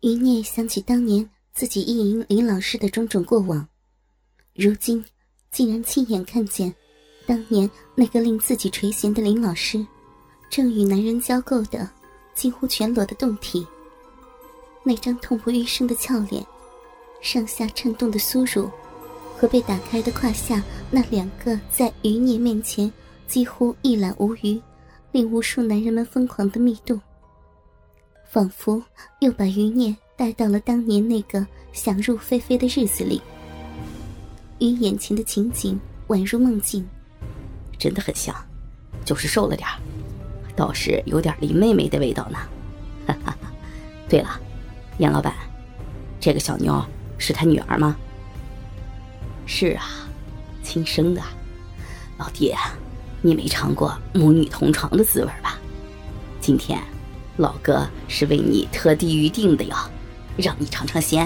余孽想起当年自己意淫林老师的种种过往，如今竟然亲眼看见，当年那个令自己垂涎的林老师，正与男人交媾的近乎全裸的胴体。那张痛不欲生的俏脸，上下颤动的酥乳，和被打开的胯下那两个在余孽面前几乎一览无余、令无数男人们疯狂的密洞。仿佛又把余孽带到了当年那个想入非非的日子里，与眼前的情景宛如梦境。真的很像，就是瘦了点倒是有点林妹妹的味道呢。哈哈哈。对了，严老板，这个小妞是他女儿吗？是啊，亲生的。老弟，你没尝过母女同床的滋味吧？今天。老哥是为你特地预定的哟，让你尝尝鲜。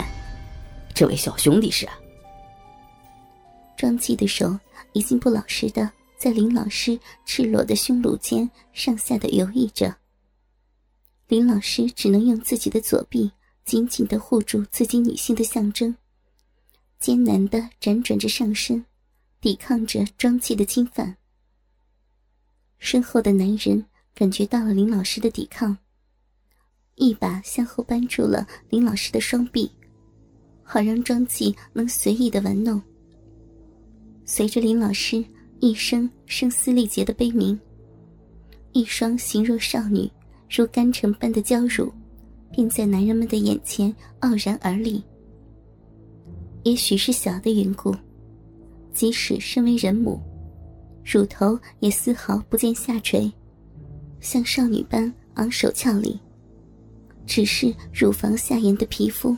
这位小兄弟是。庄记的手已经不老实的在林老师赤裸的胸颅间上下的游弋着。林老师只能用自己的左臂紧紧的护住自己女性的象征，艰难的辗转着上身，抵抗着庄记的侵犯。身后的男人感觉到了林老师的抵抗。一把向后扳住了林老师的双臂，好让庄记能随意的玩弄。随着林老师一声声嘶力竭的悲鸣，一双形若少女、如干城般的娇乳，便在男人们的眼前傲然而立。也许是小的缘故，即使身为人母，乳头也丝毫不见下垂，像少女般昂首俏立。只是乳房下沿的皮肤，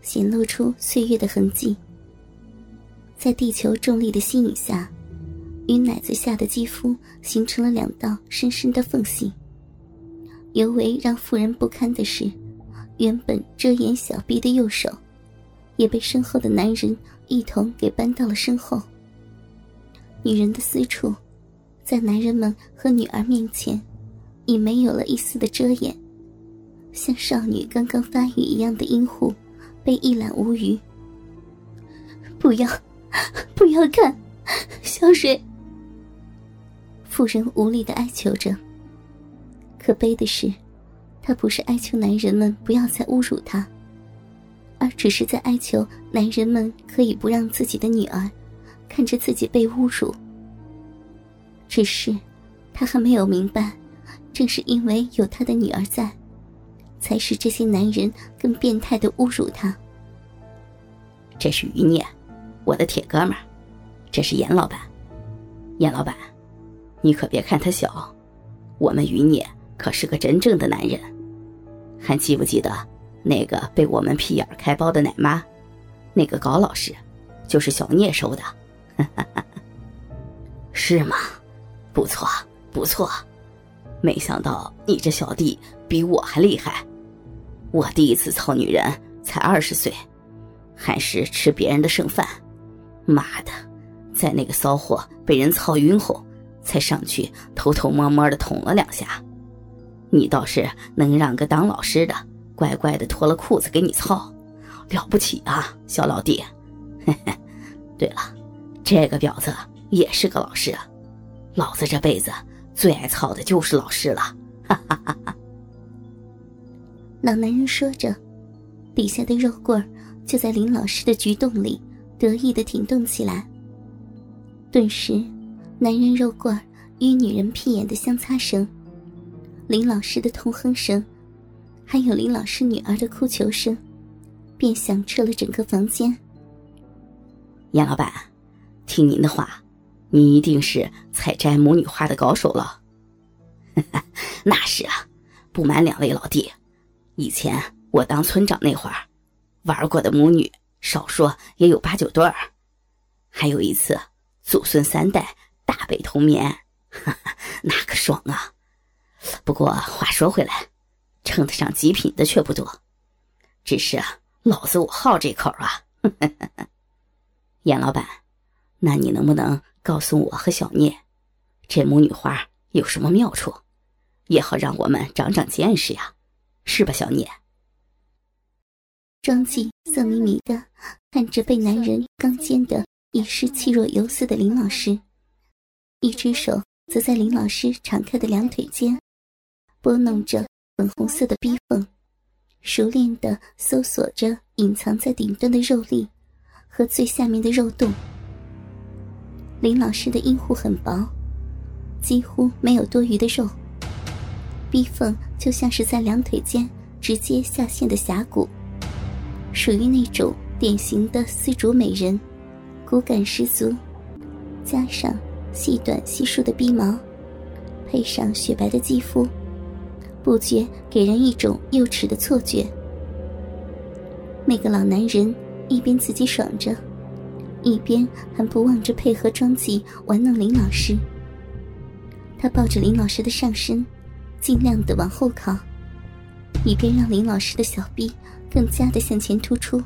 显露出岁月的痕迹。在地球重力的吸引下，与奶子下的肌肤形成了两道深深的缝隙。尤为让妇人不堪的是，原本遮掩小臂的右手，也被身后的男人一同给搬到了身后。女人的私处，在男人们和女儿面前，已没有了一丝的遮掩。像少女刚刚发育一样的阴户，被一览无余。不要，不要看，小水。妇人无力的哀求着。可悲的是，她不是哀求男人们不要再侮辱她，而只是在哀求男人们可以不让自己的女儿看着自己被侮辱。只是，她还没有明白，正是因为有她的女儿在。才使这些男人更变态的侮辱他。这是余孽，我的铁哥们儿。这是严老板，严老板，你可别看他小，我们余孽可是个真正的男人。还记不记得那个被我们屁眼开包的奶妈？那个高老师，就是小聂收的。是吗？不错，不错。没想到你这小弟比我还厉害。我第一次操女人才二十岁，还是吃别人的剩饭。妈的，在那个骚货被人操晕后，才上去偷偷摸摸的捅了两下。你倒是能让个当老师的乖乖的脱了裤子给你操，了不起啊，小老弟。嘿嘿，对了，这个婊子也是个老师，老子这辈子最爱操的就是老师了。哈哈哈哈。老男人说着，底下的肉棍就在林老师的菊洞里得意的挺动起来。顿时，男人肉棍与女人屁眼的相擦声，林老师的痛哼声，还有林老师女儿的哭求声，便响彻了整个房间。严老板，听您的话，你一定是采摘母女花的高手了。那是啊，不瞒两位老弟。以前我当村长那会儿，玩过的母女少说也有八九对儿，还有一次祖孙三代大被同眠，那个爽啊！不过话说回来，称得上极品的却不多，只是啊老子我好这口啊！严老板，那你能不能告诉我和小聂，这母女花有什么妙处，也好让我们长长见识呀？是吧，小聂？庄记色迷迷的看着被男人刚奸的已是气若游丝的林老师，一只手则在林老师敞开的两腿间拨弄着粉红色的逼缝，熟练的搜索着隐藏在顶端的肉粒和最下面的肉洞。林老师的阴户很薄，几乎没有多余的肉，逼缝就像是在两腿间直接下陷的峡谷。属于那种典型的丝竹美人，骨感十足，加上细短稀疏的鼻毛，配上雪白的肌肤，不觉给人一种幼齿的错觉。那个老男人一边自己爽着，一边还不忘着配合庄记玩弄林老师。他抱着林老师的上身，尽量的往后靠，以便让林老师的小臂。更加的向前突出，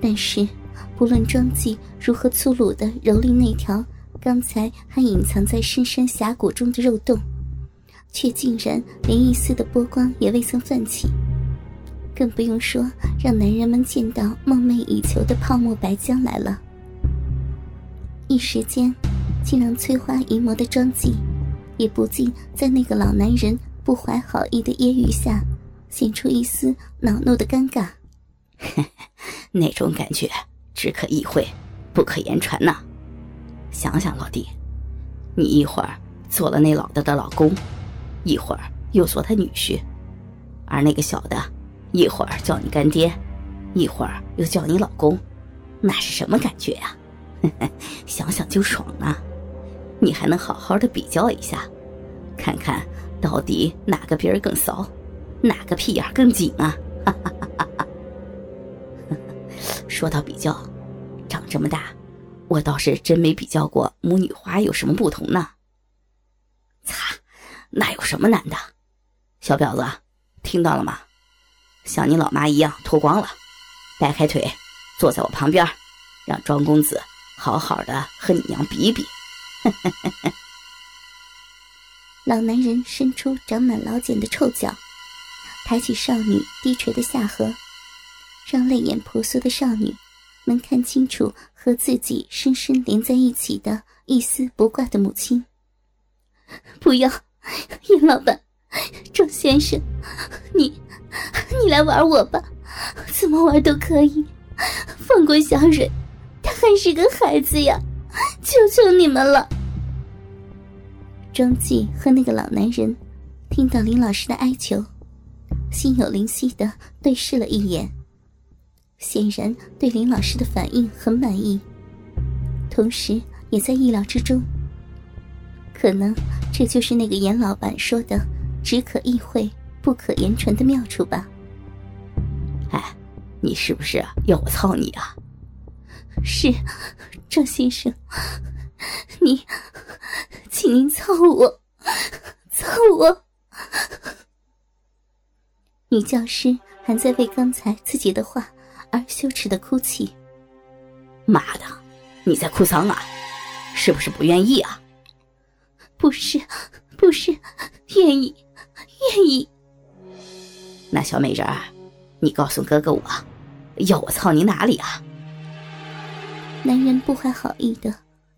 但是不论庄记如何粗鲁的蹂躏那条刚才还隐藏在深山峡谷中的肉洞，却竟然连一丝的波光也未曾泛起，更不用说让男人们见到梦寐以求的泡沫白浆来了。一时间，竟让翠花淫魔的庄记也不禁在那个老男人不怀好意的揶揄下。显出一丝恼怒的尴尬，那种感觉只可意会，不可言传呐。想想老弟，你一会儿做了那老的的老公，一会儿又做他女婿，而那个小的，一会儿叫你干爹，一会儿又叫你老公，那是什么感觉呀？想想就爽啊！你还能好好的比较一下，看看到底哪个边儿更骚？哪个屁眼更紧啊？说到比较，长这么大，我倒是真没比较过母女花有什么不同呢。擦，那有什么难的？小婊子，听到了吗？像你老妈一样脱光了，掰开腿，坐在我旁边，让庄公子好好的和你娘比比。老男人伸出长满老茧的臭脚。抬起少女低垂的下颌，让泪眼婆娑的少女能看清楚和自己深深连在一起的一丝不挂的母亲。不要，尹老板，庄先生，你，你来玩我吧，怎么玩都可以，放过小蕊，她还是个孩子呀，求求你们了。庄记和那个老男人听到林老师的哀求。心有灵犀的对视了一眼，显然对林老师的反应很满意，同时也在意料之中。可能这就是那个严老板说的“只可意会，不可言传”的妙处吧。哎，你是不是要我操你啊？是，赵先生，你，请您操我，操我。女教师还在为刚才自己的话而羞耻的哭泣。妈的，你在哭丧啊？是不是不愿意啊？不是，不是，愿意，愿意。那小美人儿，你告诉哥哥我，要我操你哪里啊？男人不怀好意的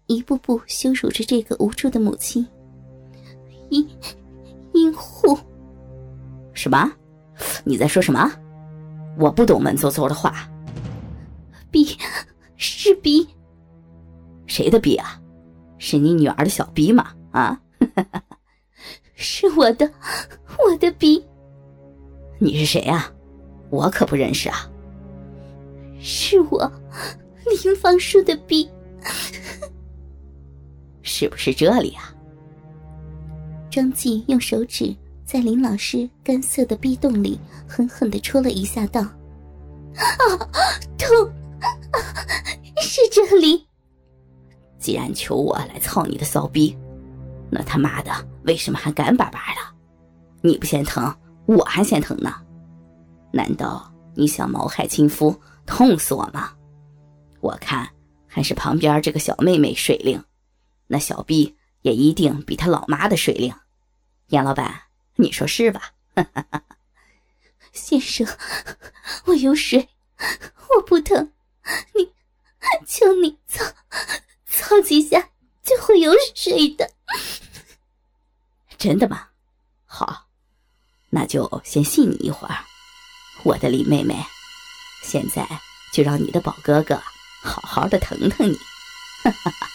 一步步羞辱着这个无助的母亲。阴，阴户。什么？你在说什么？我不懂文绉绉的话。逼，是逼。谁的逼啊？是你女儿的小逼吗？啊？是我的，我的逼。你是谁啊？我可不认识啊。是我，林芳树的逼。是不是这里啊？张继用手指。在林老师干涩的逼洞里狠狠的戳了一下，道：“啊，痛！是这里。既然求我来操你的骚逼，那他妈的为什么还干巴巴的？你不嫌疼，我还嫌疼呢。难道你想谋害亲夫，痛死我吗？我看还是旁边这个小妹妹水灵，那小逼也一定比他老妈的水灵。严老板。”你说是吧，先生？我有水，我不疼。你，求你操，操几下就会有水的。真的吗？好，那就先信你一会儿。我的林妹妹，现在就让你的宝哥哥好好的疼疼你。哈哈哈。